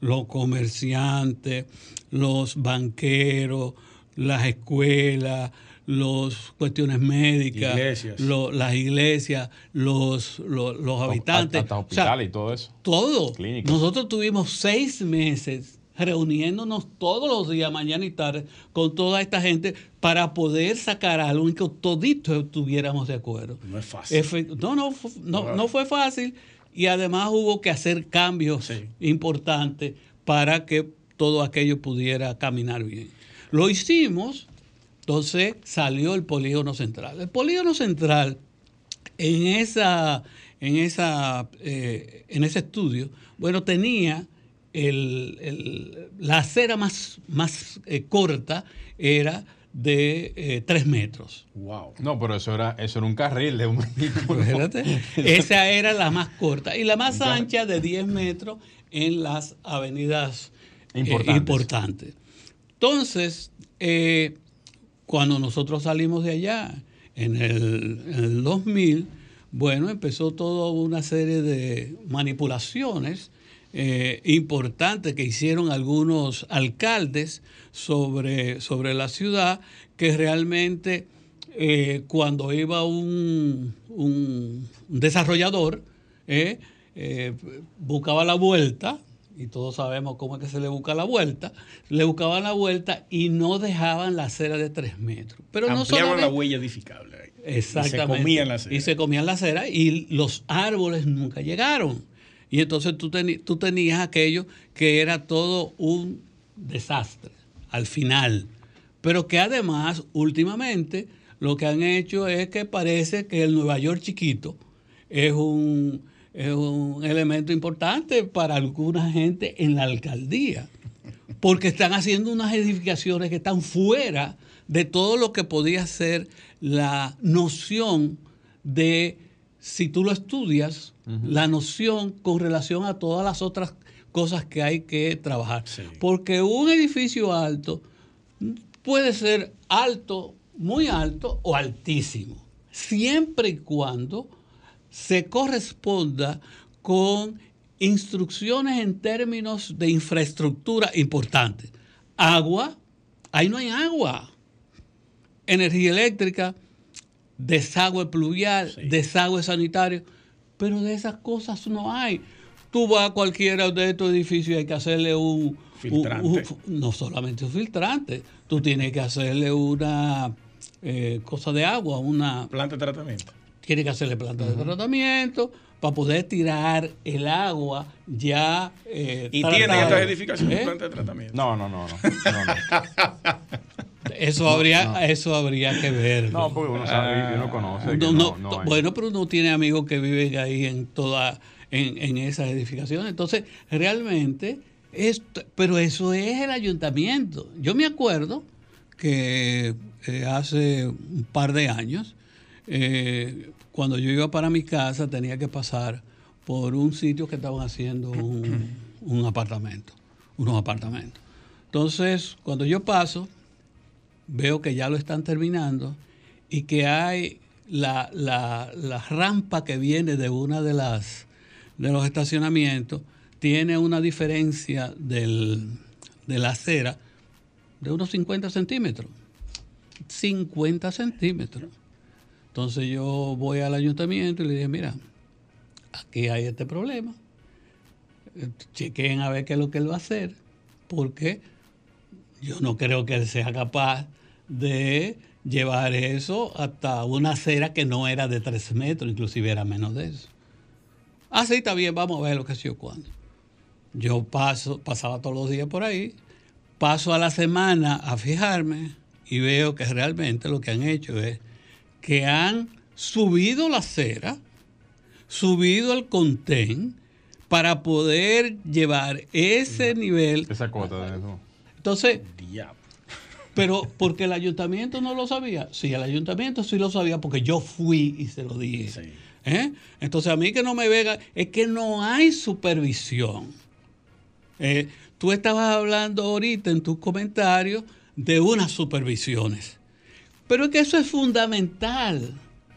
Los comerciantes, los banqueros, las escuelas, las cuestiones médicas, Iglesias. lo- las iglesias, los, los, los habitantes. Hasta O sea, hospitales y todo eso. todo. Clínicas. Nosotros tuvimos seis meses reuniéndonos todos los días, mañana y tarde, con toda esta gente para poder sacar algo en que toditos estuviéramos de acuerdo. No es fácil. Efe- no, no, no, No. no fue fácil y además hubo que hacer cambios Sí. importantes para que todo aquello pudiera caminar bien. Lo hicimos, entonces salió el polígono central. El polígono central en esa en esa eh, en ese estudio bueno tenía el- el- la acera más más eh, corta era de eh, tres metros Wow. No, pero eso era, eso era un carril de un vehículo. [laughs] Esa era la más corta y la más ancha de 10 metros en las avenidas eh, Importantes. Entonces eh, cuando nosotros salimos de allá en el, en el 2000, bueno, empezó toda una serie de manipulaciones eh, importantes que hicieron algunos alcaldes sobre, sobre la ciudad, que realmente eh, cuando iba un, desarrollador, buscaba la vuelta, y todos sabemos cómo es que se le busca la vuelta, le buscaban la vuelta y no dejaban la acera de tres metros. Pero no Ampliaban la solamente- huella edificable. Exactamente. Y se comían la acera. Y se comían la acera y los árboles nunca llegaron. Y entonces tú, tú tenías aquello que era todo un desastre al final. Pero que además, últimamente, lo que han hecho es que parece que el Nueva York chiquito es un, es un elemento importante para alguna gente en la alcaldía porque están haciendo unas edificaciones que están fuera de todo lo que podía ser la noción de, si tú lo estudias, la noción con relación a todas las otras cosas que hay que trabajar. Sí. Porque un edificio alto puede ser alto, muy alto o altísimo, siempre y cuando se corresponda con instrucciones en términos de infraestructura importantes. Agua, ahí no hay agua. Energía eléctrica, desagüe pluvial, Sí. desagüe sanitario, pero de esas cosas no hay. Tú vas a cualquiera de estos edificios y hay que hacerle un... un- Filtrante. un- no solamente un filtrante, tú tienes que hacerle una eh, cosa de agua, una Planta de tratamiento. Tiene que hacerle planta de tratamiento para poder tirar el agua ya eh, Y tratada. tienen estas edificaciones ¿Eh? planta de tratamiento. No, no, no, no. No, no. [laughs] Eso habría, eso habría que ver. No, porque uno sabe uno conoce. que No, bueno, pero uno tiene amigos que viven ahí en toda, en, en esas edificaciones. Entonces, realmente, Esto, pero eso es el ayuntamiento. Yo me acuerdo que eh, hace un par de años, eh, cuando yo iba para mi casa, tenía que pasar por un sitio que estaban haciendo un, [clears throat] un apartamento, unos apartamentos. Entonces, cuando yo paso, veo que ya lo están terminando y que hay la, la, la rampa que viene de una de las de los estacionamientos tiene una diferencia del, de la acera de unos 50 centímetros. 50 centímetros. Entonces yo voy al ayuntamiento y le dije, mira, aquí hay este problema. Chequen a ver qué es lo que él va a hacer, porque yo no creo que él sea capaz de llevar eso hasta una acera que no era de 3 metros, inclusive era menos de eso. Ah, sí, está bien, vamos a ver lo que sé yo cuando. Yo paso, pasaba todos los días por ahí, paso a la semana a fijarme y veo que realmente lo que han hecho es que han subido la acera, subido el contén para poder llevar ese nivel. Esa cuota de eso. Entonces, pero porque el ayuntamiento no lo sabía. Sí, el ayuntamiento sí lo sabía porque yo fui y se lo dije. ¿Eh? Entonces a mí que no me vega, es que no hay supervisión. Eh, tú estabas hablando ahorita en tus comentarios de unas supervisiones. Pero es que eso es fundamental.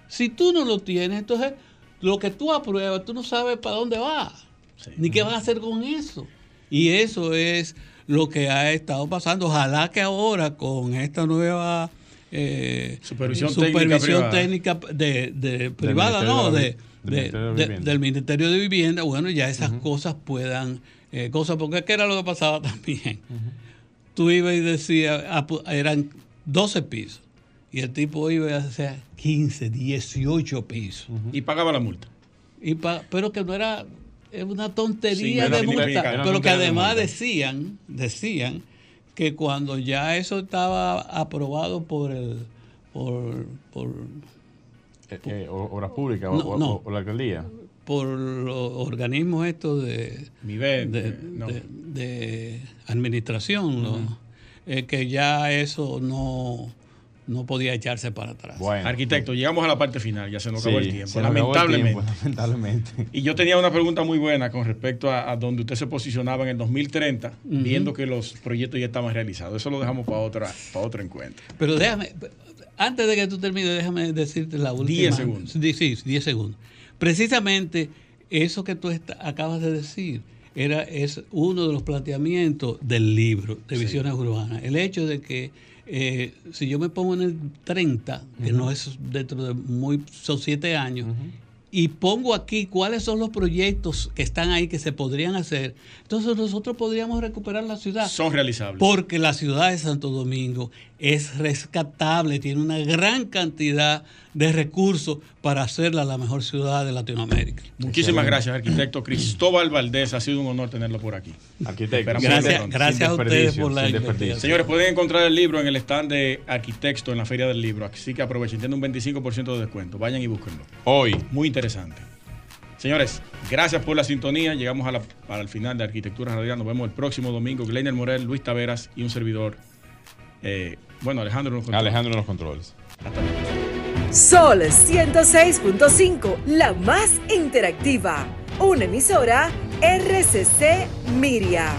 Si tú no lo tienes, entonces lo que tú apruebas, tú no sabes para dónde va, ni qué vas a hacer con eso. Y eso es lo que ha estado pasando. Ojalá que ahora con esta nueva eh, supervisión, técnica, de, privada, no, de, del Ministerio de Vivienda, bueno, ya esas cosas puedan, eh, cosas, porque ¿qué era lo que pasaba [laughs] también? Tú ibas y decías, eran 12 pisos, y el tipo iba a hacer 15, 18 pisos. Y pagaba la multa. Y pero que no era es una tontería de multa, pero que además decían, decían que cuando ya eso estaba aprobado por el por, por, eh, eh, obras públicas o, la alcaldía. Por los organismos estos de, de, administración, que ya eso no no podía echarse para atrás. Arquitecto, llegamos a la parte final, ya se nos acabó el tiempo, lamentablemente. [laughs] lamentablemente. Y yo tenía una pregunta muy buena con respecto a, donde usted se posicionaba en el 2030, viendo que los proyectos ya estaban realizados. Eso lo dejamos para, otra, para otro encuentro. Pero déjame, antes de que tú termines, déjame decirte la última. 10 segundos. Sí, 10 segundos. Precisamente eso que tú acabas de decir era, es uno de los planteamientos del libro de Visiones Urbanas. El hecho de que eh, si yo me pongo en el 30, que no es dentro de muy, son siete años, y pongo aquí cuáles son los proyectos que están ahí que se podrían hacer, entonces nosotros podríamos recuperar la ciudad. Son realizables. Porque la ciudad de Santo Domingo es rescatable, tiene una gran cantidad de recursos para hacerla la mejor ciudad de Latinoamérica. Muchísimas gracias, arquitecto Cristóbal Valdés. Ha sido un honor tenerlo por aquí. Arquitecto. Gracias, gracias a ustedes por la invitación. Señores, pueden encontrar el libro en el stand de Arquitecto en la Feria del Libro. Así que aprovechen, tiene un 25% de descuento. Vayan y búsquenlo. Hoy. Muy interesante. Señores, gracias por la sintonía. Llegamos a la, para el final de Arquitectura Radial. Nos vemos el próximo domingo. Gleiner Morel, Luis Taveras y un servidor. Eh, bueno, Alejandro nos controles. Alejandro los controles. Sol 106.5, la más interactiva. Una emisora RCC Miria.